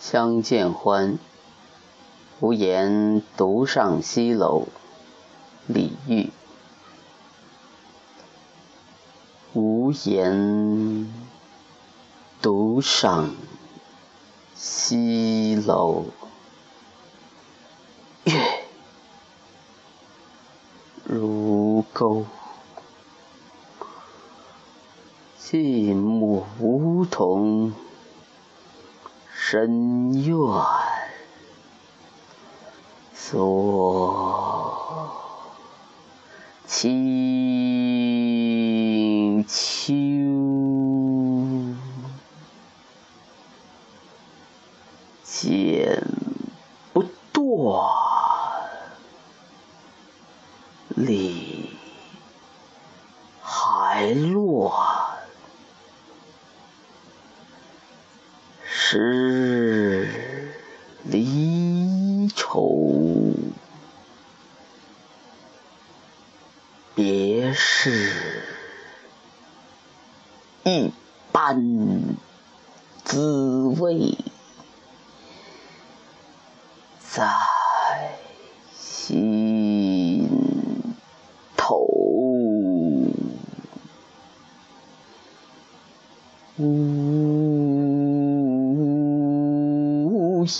相见欢，无言独上西楼。李煜。无言独上西楼，月如钩。寂寞梧桐深院，锁清秋。剪不断，理还乱。十离愁，别是一般滋味，在心。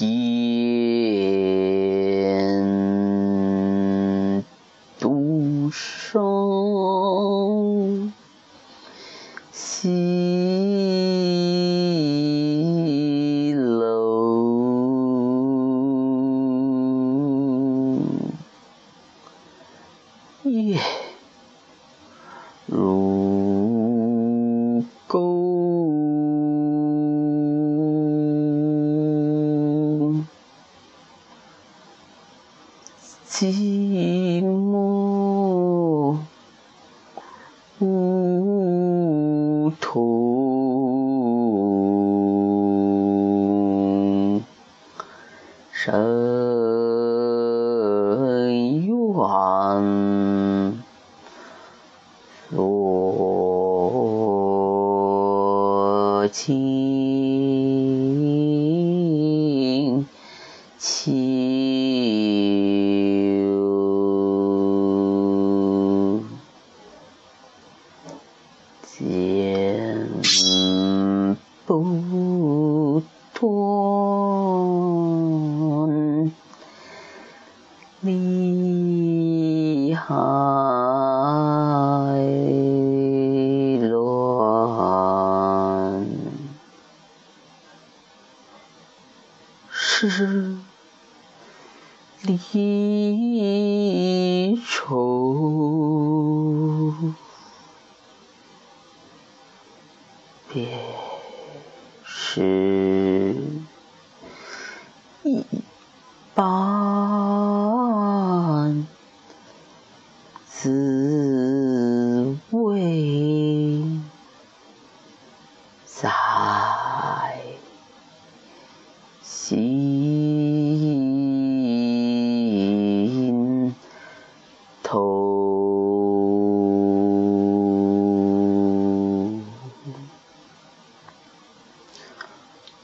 无寂寞梧桐深院，锁清秋。理还乱。十离愁，别是一般滋味在心头。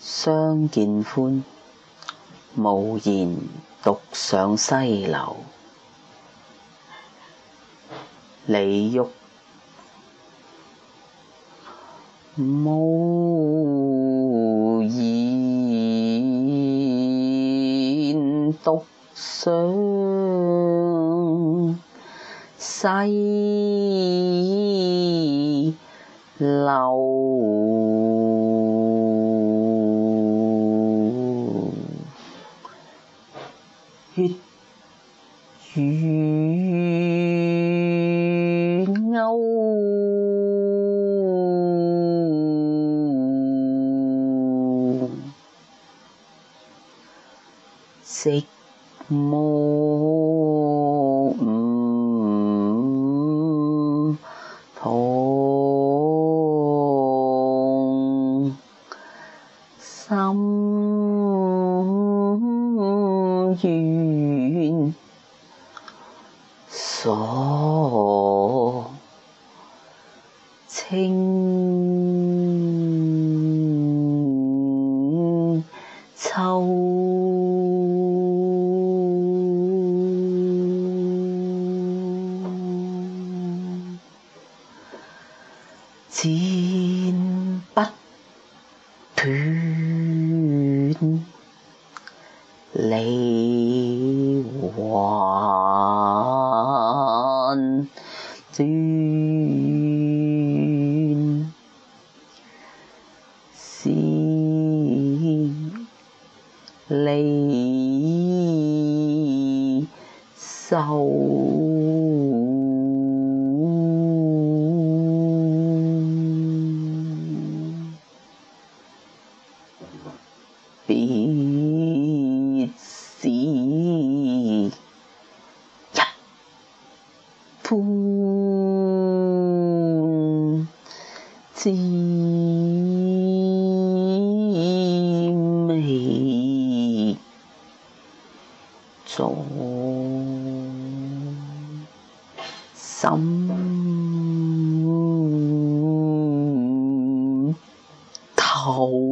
相见欢，无言独上西楼。李煜。无言独上西楼。寂寞梧桐深院，鎖清剪不断，理还转，是离愁。别是一般滋味，总心头。